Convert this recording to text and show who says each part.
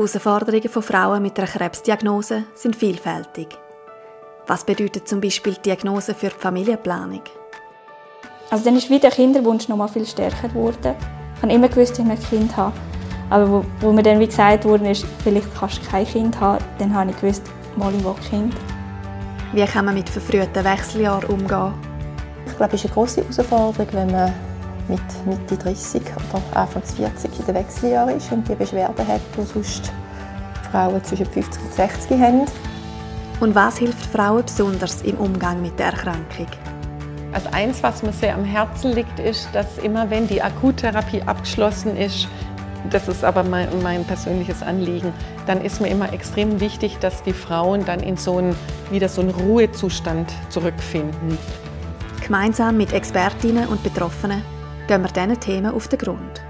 Speaker 1: Herausforderungen von Frauen mit einer Krebsdiagnose sind vielfältig. Was bedeutet zum Beispiel die Diagnose für die Familienplanung?
Speaker 2: Also dann ist wieder der Kinderwunsch noch mal viel stärker geworden. Ich habe immer gewusst, dass ich ein Kind habe. Aber wo, wo mir dann wie gesagt wurde, ist, vielleicht kannst du kein Kind haben, dann habe ich gewusst, mal ich will Kind.
Speaker 1: Wie kann man mit verfrühten Wechseljahren umgehen?
Speaker 3: Ich glaube, es ist eine grosse Herausforderung, wenn man mit Mitte 30 oder Anfang 40 in den Wechseljahren ist und die Beschwerden hat, die sonst Frauen zwischen 50 und 60 haben.
Speaker 1: Und was hilft Frauen besonders im Umgang mit der Erkrankung?
Speaker 4: Also eins, was mir sehr am Herzen liegt, ist, dass immer wenn die Akuttherapie abgeschlossen ist, das ist aber mein, mein, persönliches Anliegen, dann ist mir immer extrem wichtig, dass die Frauen dann in so einen, wieder so einen Ruhezustand zurückfinden.
Speaker 1: Gemeinsam mit Expertinnen und Betroffenen gehen wir diesen Themen auf den Grund.